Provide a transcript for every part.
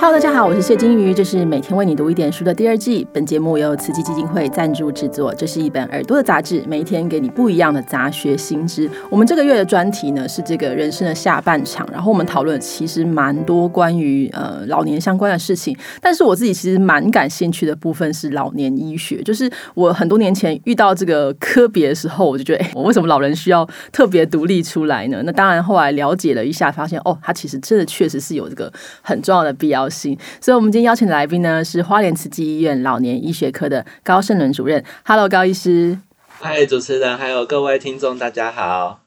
Hello，大家好，我是谢金鱼，这是每天为你读一点书的第二季。本节目由慈济基金会赞助制作。这是一本耳朵的杂志，每一天给你不一样的杂学新知。我们这个月的专题呢是这个人生的下半场，然后我们讨论其实蛮多关于呃老年相关的事情。但是我自己其实蛮感兴趣的部分是老年医学，就是我很多年前遇到这个科别的时候，我就觉得，哎，我为什么老人需要特别独立出来呢？那当然后来了解了一下，发现哦，它其实真的确实是有这个很重要的必要。所以，我们今天邀请的来宾呢，是花莲慈济医院老年医学科的高胜伦主任。Hello，高医师。嗨，主持人，还有各位听众，大家好。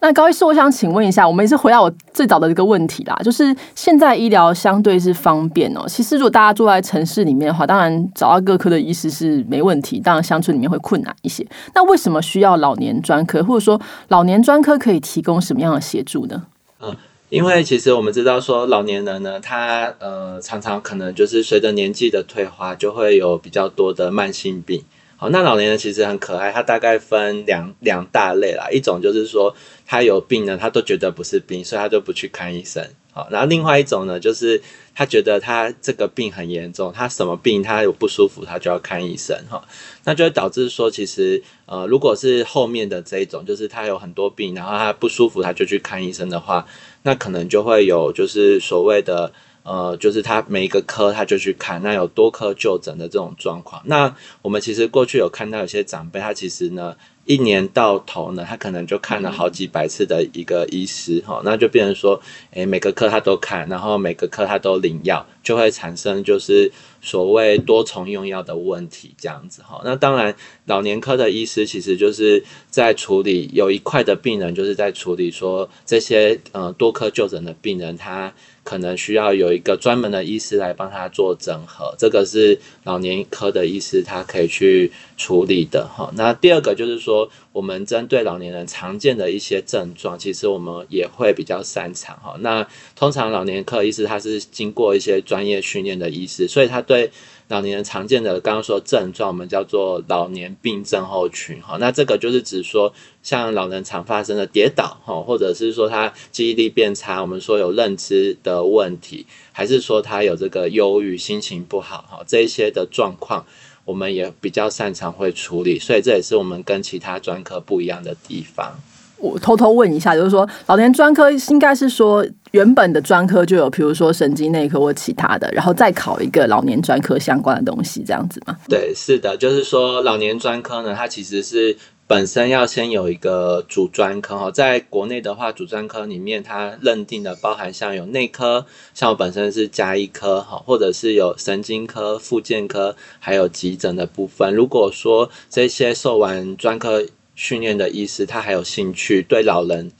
那高医师，我想请问一下，我们也是回到我最早的一个问题啦，就是现在医疗相对是方便哦。其实，如果大家住在城市里面的话，当然找到各科的医师是没问题，当然乡村里面会困难一些。那为什么需要老年专科，或者说老年专科可以提供什么样的协助呢？嗯。因为其实我们知道说老年人呢，他呃常常可能就是随着年纪的退化，就会有比较多的慢性病。好，那老年人其实很可爱，他大概分两两大类啦，一种就是说他有病呢，他都觉得不是病，所以他就不去看医生。好，然后另外一种呢，就是他觉得他这个病很严重，他什么病他有不舒服，他就要看医生哈。那就会导致说，其实呃，如果是后面的这一种，就是他有很多病，然后他不舒服，他就去看医生的话，那可能就会有就是所谓的呃，就是他每一个科他就去看，那有多科就诊的这种状况。那我们其实过去有看到有些长辈，他其实呢。一年到头呢，他可能就看了好几百次的一个医师哈，那就变成说，诶，每个科他都看，然后每个科他都领药，就会产生就是所谓多重用药的问题这样子哈。那当然，老年科的医师其实就是在处理有一块的病人，就是在处理说这些呃多科就诊的病人他。可能需要有一个专门的医师来帮他做整合，这个是老年科的医师他可以去处理的哈。那第二个就是说，我们针对老年人常见的一些症状，其实我们也会比较擅长哈。那通常老年科医师他是经过一些专业训练的医师，所以他对。对老年人常见的，刚刚说症状，我们叫做老年病症候群，哈，那这个就是指说，像老人常发生的跌倒，哈，或者是说他记忆力变差，我们说有认知的问题，还是说他有这个忧郁、心情不好，哈，这一些的状况，我们也比较擅长会处理，所以这也是我们跟其他专科不一样的地方。我偷偷问一下，就是说，老年专科应该是说原本的专科就有，比如说神经内科或其他的，然后再考一个老年专科相关的东西，这样子吗？对，是的，就是说老年专科呢，它其实是本身要先有一个主专科哈，在国内的话，主专科里面它认定的包含像有内科，像我本身是加医科哈，或者是有神经科、复健科，还有急诊的部分。如果说这些受完专科，训练的医师，他还有兴趣对老人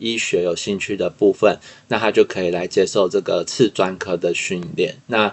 医学有兴趣的部分，那他就可以来接受这个次专科的训练。那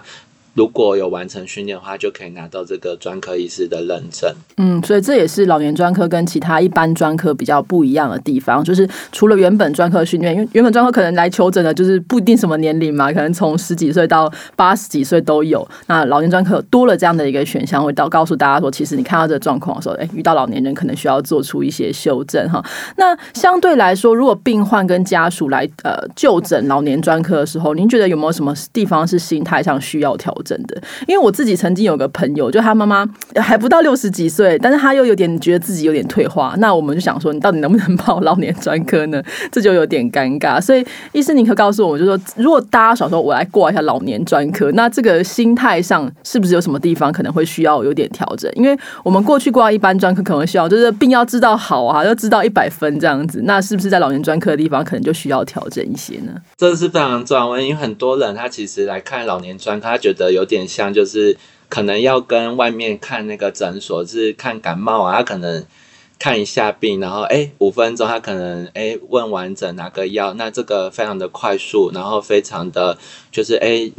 如果有完成训练的话，就可以拿到这个专科医师的认证。嗯，所以这也是老年专科跟其他一般专科比较不一样的地方，就是除了原本专科训练，因为原本专科可能来求诊的，就是不一定什么年龄嘛，可能从十几岁到八十几岁都有。那老年专科多了这样的一个选项，会到告诉大家说，其实你看到这个状况的时候，哎，遇到老年人可能需要做出一些修正哈。那相对来说，如果病患跟家属来呃就诊老年专科的时候，您觉得有没有什么地方是心态上需要调整？真的，因为我自己曾经有个朋友，就他妈妈还不到六十几岁，但是他又有点觉得自己有点退化，那我们就想说，你到底能不能报老年专科呢？这就有点尴尬。所以医师，你可告诉我，就说如果大家想说我来过一下老年专科，那这个心态上是不是有什么地方可能会需要有点调整？因为我们过去挂一般专科可能需要就是病要知道好啊，要知道一百分这样子，那是不是在老年专科的地方可能就需要调整一些呢？这是非常重要，因为很多人他其实来看老年专科，他觉得有。点像，就是可能要跟外面看那个诊所是看感冒啊，他可能。看一下病，然后哎，五分钟他可能哎问完整哪个药，那这个非常的快速，然后非常的就是哎，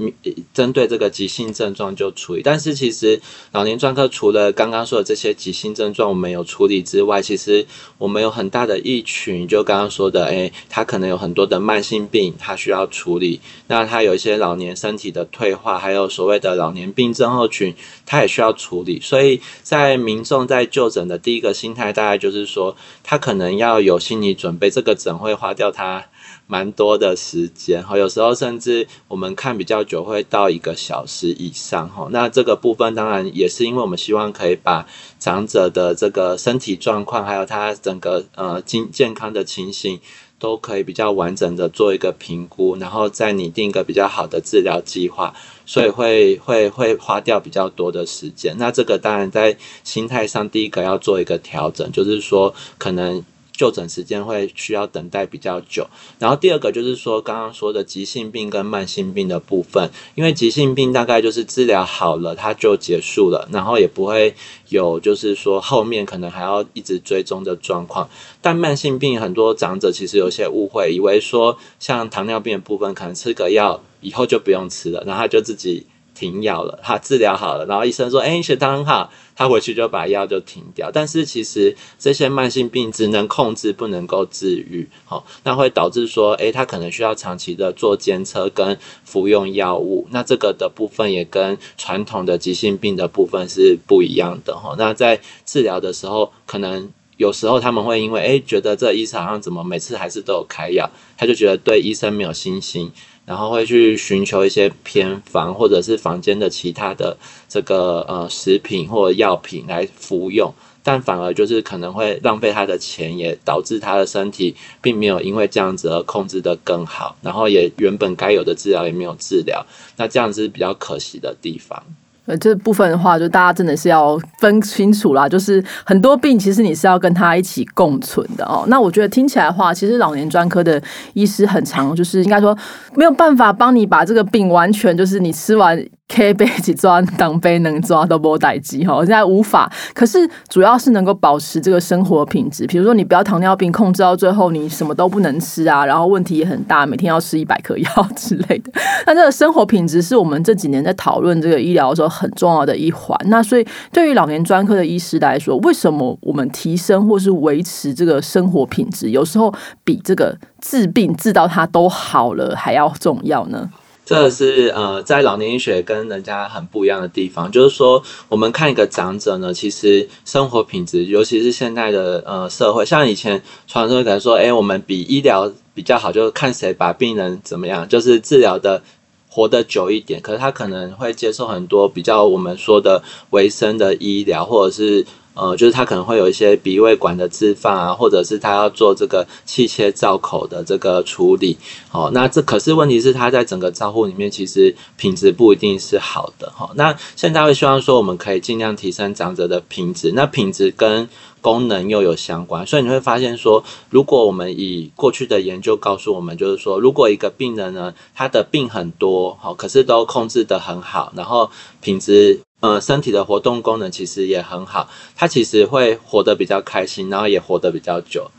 针对这个急性症状就处理。但是其实老年专科除了刚刚说的这些急性症状我们有处理之外，其实我们有很大的一群，就刚刚说的哎，他可能有很多的慢性病，他需要处理。那他有一些老年身体的退化，还有所谓的老年病症候群，他也需要处理。所以在民众在就诊的第一个心态，大概就是说，他可能要有心理准备，这个诊会花掉他蛮多的时间哈，有时候甚至我们看比较久会到一个小时以上哈。那这个部分当然也是因为我们希望可以把长者的这个身体状况，还有他整个呃健健康的情形，都可以比较完整的做一个评估，然后再拟定一个比较好的治疗计划，所以会会会花掉比较多的时间。那这个当然在心态上，第一个要做一个调整，就是说可能。就诊时间会需要等待比较久，然后第二个就是说刚刚说的急性病跟慢性病的部分，因为急性病大概就是治疗好了它就结束了，然后也不会有就是说后面可能还要一直追踪的状况，但慢性病很多长者其实有些误会，以为说像糖尿病的部分可能吃个药以后就不用吃了，然后他就自己。停药了，他治疗好了，然后医生说：“哎，血糖很好。”他回去就把药就停掉。但是其实这些慢性病只能控制，不能够治愈。好，那会导致说：“哎，他可能需要长期的做监测跟服用药物。”那这个的部分也跟传统的急性病的部分是不一样的。哈，那在治疗的时候，可能有时候他们会因为哎觉得这医生好像怎么每次还是都有开药，他就觉得对医生没有信心。然后会去寻求一些偏方，或者是房间的其他的这个呃食品或者药品来服用，但反而就是可能会浪费他的钱，也导致他的身体并没有因为这样子而控制的更好，然后也原本该有的治疗也没有治疗，那这样子是比较可惜的地方。呃，这部分的话，就大家真的是要分清楚啦。就是很多病，其实你是要跟他一起共存的哦。那我觉得听起来的话，其实老年专科的医师很长，就是应该说没有办法帮你把这个病完全，就是你吃完。K 杯几抓当杯能抓都波待机哈，现在无法。可是主要是能够保持这个生活品质，比如说你不要糖尿病控制到最后，你什么都不能吃啊，然后问题也很大，每天要吃一百颗药之类的。那这个生活品质是我们这几年在讨论这个医疗的时候很重要的一环。那所以对于老年专科的医师来说，为什么我们提升或是维持这个生活品质，有时候比这个治病治到他都好了还要重要呢？这是呃，在老年医学跟人家很不一样的地方，就是说，我们看一个长者呢，其实生活品质，尤其是现在的呃社会，像以前传说可能说，哎，我们比医疗比较好，就是看谁把病人怎么样，就是治疗的活得久一点。可是他可能会接受很多比较我们说的维生的医疗，或者是。呃，就是他可能会有一些鼻胃管的置放啊，或者是他要做这个气切造口的这个处理。哦，那这可是问题是他在整个照护里面其实品质不一定是好的。哈，那现在会希望说我们可以尽量提升长者的品质。那品质跟功能又有相关，所以你会发现说，如果我们以过去的研究告诉我们，就是说，如果一个病人呢，他的病很多，好，可是都控制得很好，然后品质。呃，身体的活动功能其实也很好，他其实会活得比较开心，然后也活得比较久。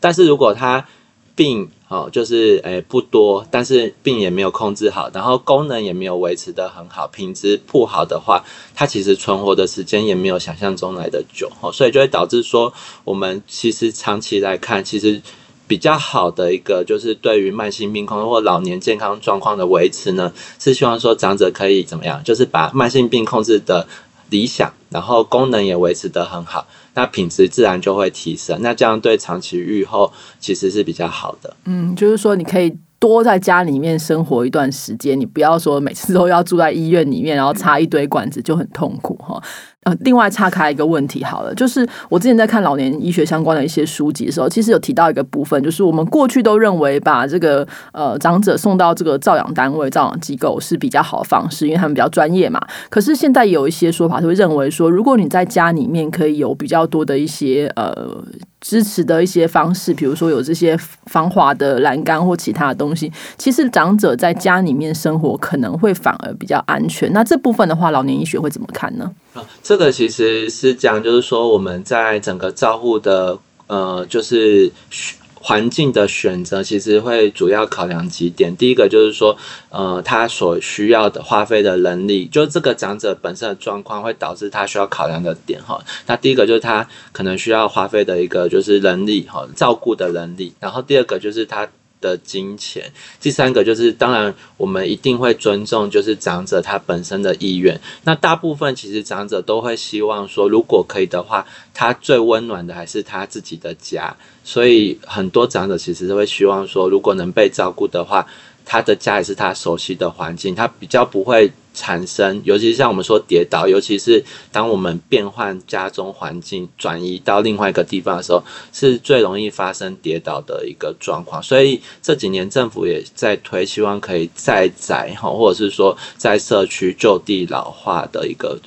但是如果他病哦，就是诶不多，但是病也没有控制好，然后功能也没有维持的很好，品质不好的话，它其实存活的时间也没有想象中来的久。哦，所以就会导致说，我们其实长期来看，其实。比较好的一个就是对于慢性病控制或老年健康状况的维持呢，是希望说长者可以怎么样，就是把慢性病控制的理想，然后功能也维持得很好，那品质自然就会提升，那这样对长期愈后其实是比较好的。嗯，就是说你可以多在家里面生活一段时间，你不要说每次都要住在医院里面，然后插一堆管子就很痛苦哈。另外岔开一个问题好了，就是我之前在看老年医学相关的一些书籍的时候，其实有提到一个部分，就是我们过去都认为把这个呃长者送到这个照养单位、照养机构是比较好的方式，因为他们比较专业嘛。可是现在有一些说法，会认为说，如果你在家里面可以有比较多的一些呃支持的一些方式，比如说有这些防滑的栏杆或其他的东西，其实长者在家里面生活可能会反而比较安全。那这部分的话，老年医学会怎么看呢？啊这个其实是讲，就是说我们在整个照护的呃，就是环境的选择，其实会主要考量几点。第一个就是说，呃，他所需要的花费的能力，就这个长者本身的状况，会导致他需要考量的点哈。那第一个就是他可能需要花费的一个就是能力哈，照顾的能力。然后第二个就是他。的金钱。第三个就是，当然我们一定会尊重，就是长者他本身的意愿。那大部分其实长者都会希望说，如果可以的话，他最温暖的还是他自己的家。所以很多长者其实都会希望说，如果能被照顾的话，他的家也是他熟悉的环境，他比较不会。产生，尤其是像我们说跌倒，尤其是当我们变换家中环境，转移到另外一个地方的时候，是最容易发生跌倒的一个状况。所以这几年政府也在推，希望可以再宅哈，或者是说在社区就地老化的一个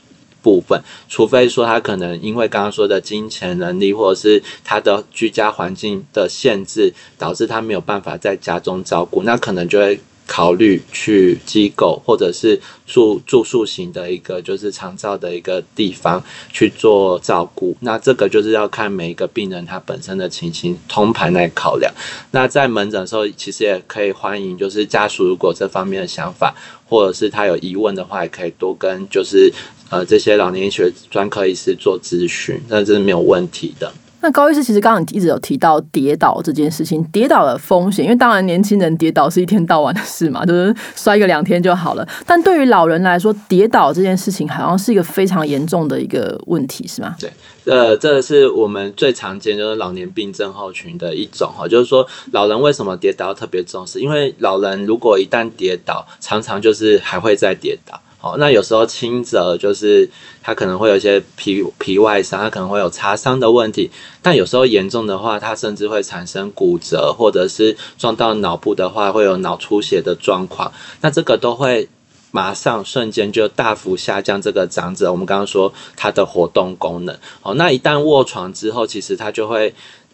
部分。除非说他可能因为刚刚说的金钱能力，或者是他的居家环境的限制，导致他没有办法在家中照顾，那可能就会。考虑去机构或者是住住宿型的一个就是长照的一个地方去做照顾，那这个就是要看每一个病人他本身的情形通盘来考量。那在门诊的时候，其实也可以欢迎就是家属如果这方面的想法或者是他有疑问的话，也可以多跟就是呃这些老年医学专科医师做咨询，那这是没有问题的。那高医师其实刚刚一直有提到跌倒这件事情，跌倒的风险，因为当然年轻人跌倒是一天到晚的事嘛，就是摔个两天就好了。但对于老人来说，跌倒这件事情好像是一个非常严重的一个问题，是吗？对，呃，这是我们最常见就是老年病症候群的一种哈，就是说老人为什么跌倒特别重视？因为老人如果一旦跌倒，常常就是还会再跌倒。好，那有时候轻则就是他可能会有一些皮皮外伤，他可能会有擦伤的问题，但有时候严重的话，他甚至会产生骨折，或者是撞到脑部的话，会有脑出血的状况。那这个都会马上瞬间就大幅下降这个长者，我们刚刚说他的活动功能。哦，那一旦卧床之后，其实他就会。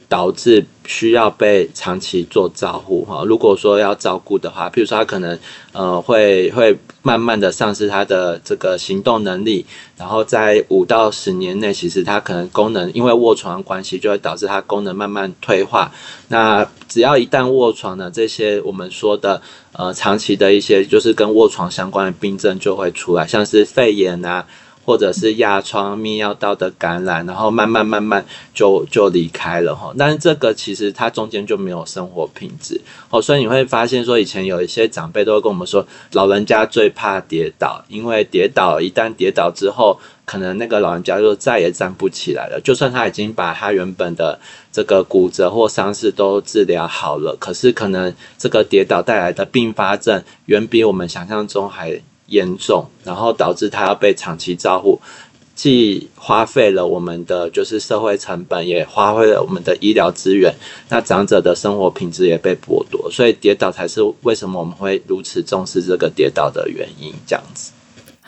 导致需要被长期做照护哈。如果说要照顾的话，譬如说他可能呃会会慢慢的丧失他的这个行动能力，然后在五到十年内，其实他可能功能因为卧床关系，就会导致他功能慢慢退化。那只要一旦卧床呢，这些我们说的呃长期的一些就是跟卧床相关的病症就会出来，像是肺炎啊。或者是压疮、泌尿道的感染，然后慢慢慢慢就就离开了哈。但是这个其实它中间就没有生活品质哦，所以你会发现说，以前有一些长辈都会跟我们说，老人家最怕跌倒，因为跌倒一旦跌倒之后，可能那个老人家就再也站不起来了。就算他已经把他原本的这个骨折或伤势都治疗好了，可是可能这个跌倒带来的并发症，远比我们想象中还。严重，然后导致他要被长期照护，既花费了我们的就是社会成本，也花费了我们的医疗资源，那长者的生活品质也被剥夺，所以跌倒才是为什么我们会如此重视这个跌倒的原因，这样子。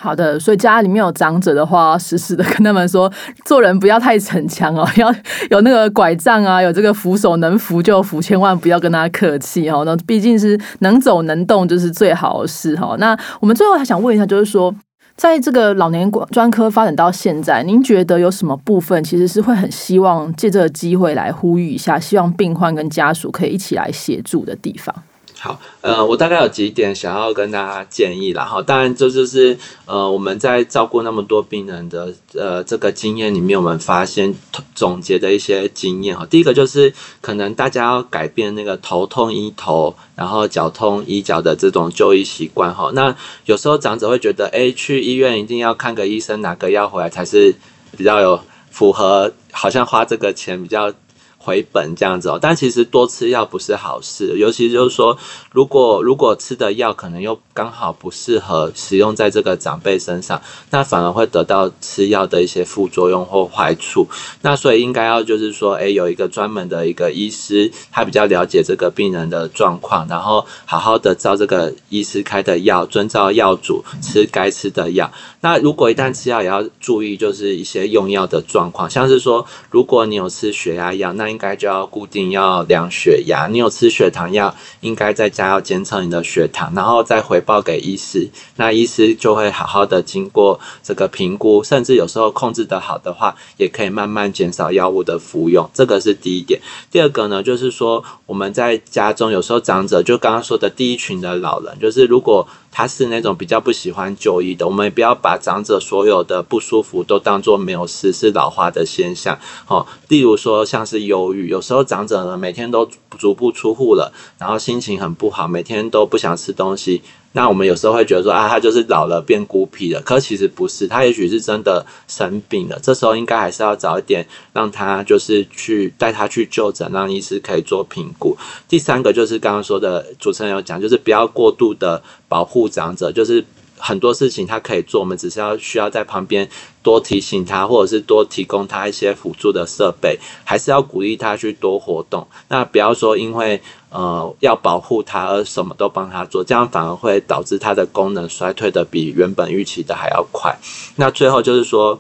好的，所以家里面有长者的话，时时的跟他们说，做人不要太逞强哦，要有那个拐杖啊，有这个扶手，能扶就扶，千万不要跟他客气哦。那毕竟是能走能动就是最好的事哈。那我们最后还想问一下，就是说，在这个老年专科发展到现在，您觉得有什么部分其实是会很希望借这个机会来呼吁一下，希望病患跟家属可以一起来协助的地方？好，呃，我大概有几点想要跟大家建议啦。哈。当然这就是呃我们在照顾那么多病人的呃这个经验里面，我们发现总结的一些经验哈。第一个就是可能大家要改变那个头痛医头，然后脚痛医脚的这种就医习惯哈。那有时候长者会觉得，哎，去医院一定要看个医生，拿个药回来才是比较有符合，好像花这个钱比较。回本这样子哦，但其实多吃药不是好事，尤其就是说，如果如果吃的药可能又刚好不适合使用在这个长辈身上，那反而会得到吃药的一些副作用或坏处。那所以应该要就是说，诶，有一个专门的一个医师，他比较了解这个病人的状况，然后好好的照这个医师开的药，遵照药主吃该吃的药。那如果一旦吃药，也要注意就是一些用药的状况，像是说，如果你有吃血压药，那应该就要固定要量血压；你有吃血糖药，应该在家要监测你的血糖，然后再回报给医师。那医师就会好好的经过这个评估，甚至有时候控制的好的话，也可以慢慢减少药物的服用。这个是第一点。第二个呢，就是说我们在家中有时候长者就刚刚说的第一群的老人，就是如果他是那种比较不喜欢就医的，我们也不要把长者所有的不舒服都当做没有事，是老化的现象。哦，例如说像是忧郁，有时候长者呢每天都足不出户了，然后心情很不好，每天都不想吃东西。那我们有时候会觉得说啊，他就是老了变孤僻了，可其实不是，他也许是真的生病了。这时候应该还是要早一点让他就是去带他去就诊，让医师可以做评估。第三个就是刚刚说的主持人有讲，就是不要过度的保护长者，就是。很多事情他可以做，我们只是要需要在旁边多提醒他，或者是多提供他一些辅助的设备，还是要鼓励他去多活动。那不要说因为呃要保护他而什么都帮他做，这样反而会导致他的功能衰退的比原本预期的还要快。那最后就是说，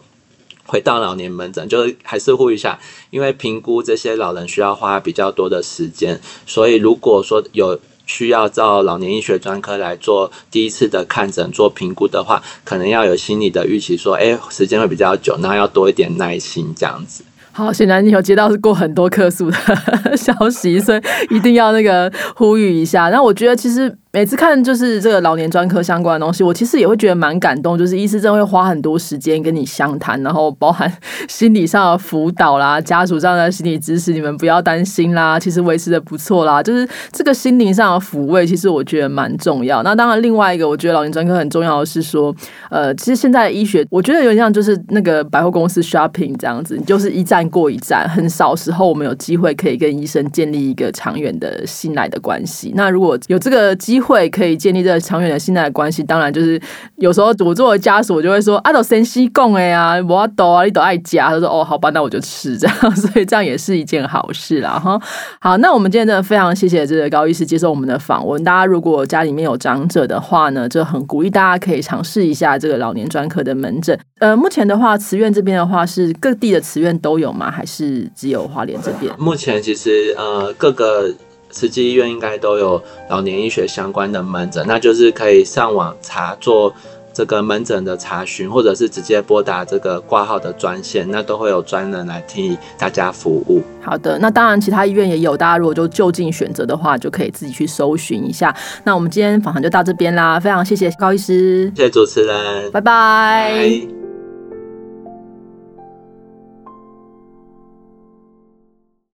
回到老年门诊，就是还是呼吁一下，因为评估这些老人需要花比较多的时间，所以如果说有。需要到老年医学专科来做第一次的看诊、做评估的话，可能要有心理的预期，说，哎，时间会比较久，那要多一点耐心，这样子。好，显然你有接到过很多客诉的 消息，所以一定要那个呼吁一下。那我觉得其实。每次看就是这个老年专科相关的东西，我其实也会觉得蛮感动。就是医师真的会花很多时间跟你相谈，然后包含心理上的辅导啦、家属上的心理支持，你们不要担心啦，其实维持的不错啦。就是这个心灵上的抚慰，其实我觉得蛮重要。那当然，另外一个我觉得老年专科很重要的是说，呃，其实现在医学，我觉得有点像就是那个百货公司 shopping 这样子，你就是一站过一站，很少时候我们有机会可以跟医生建立一个长远的信赖的关系。那如果有这个机，会可以建立这个长远的信赖的关系，当然就是有时候我作为家属，我就会说啊，都先西贡哎呀，我抖啊，你都爱家。他说哦，好吧，那我就吃这样，所以这样也是一件好事啦哈。好，那我们今天真的非常谢谢这个高医师接受我们的访问。大家如果家里面有长者的话呢，就很鼓励大家可以尝试一下这个老年专科的门诊。呃，目前的话，慈院这边的话是各地的慈院都有吗？还是只有花莲这边？目前其实呃各个。慈济医院应该都有老年医学相关的门诊，那就是可以上网查做这个门诊的查询，或者是直接拨打这个挂号的专线，那都会有专人来替大家服务。好的，那当然其他医院也有，大家如果就就近选择的话，就可以自己去搜寻一下。那我们今天访谈就到这边啦，非常谢谢高医师，谢谢主持人，拜拜。